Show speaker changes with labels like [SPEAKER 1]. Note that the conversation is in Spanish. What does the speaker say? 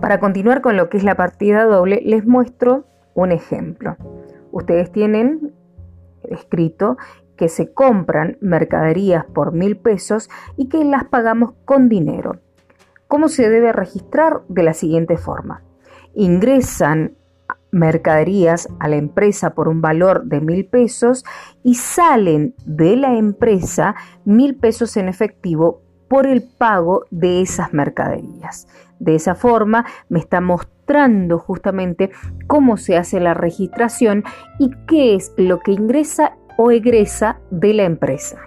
[SPEAKER 1] Para continuar con lo que es la partida doble, les muestro un ejemplo. Ustedes tienen escrito que se compran mercaderías por mil pesos y que las pagamos con dinero. ¿Cómo se debe registrar? De la siguiente forma. Ingresan mercaderías a la empresa por un valor de mil pesos y salen de la empresa mil pesos en efectivo por el pago de esas mercaderías. De esa forma me está mostrando justamente cómo se hace la registración y qué es lo que ingresa o egresa de la empresa.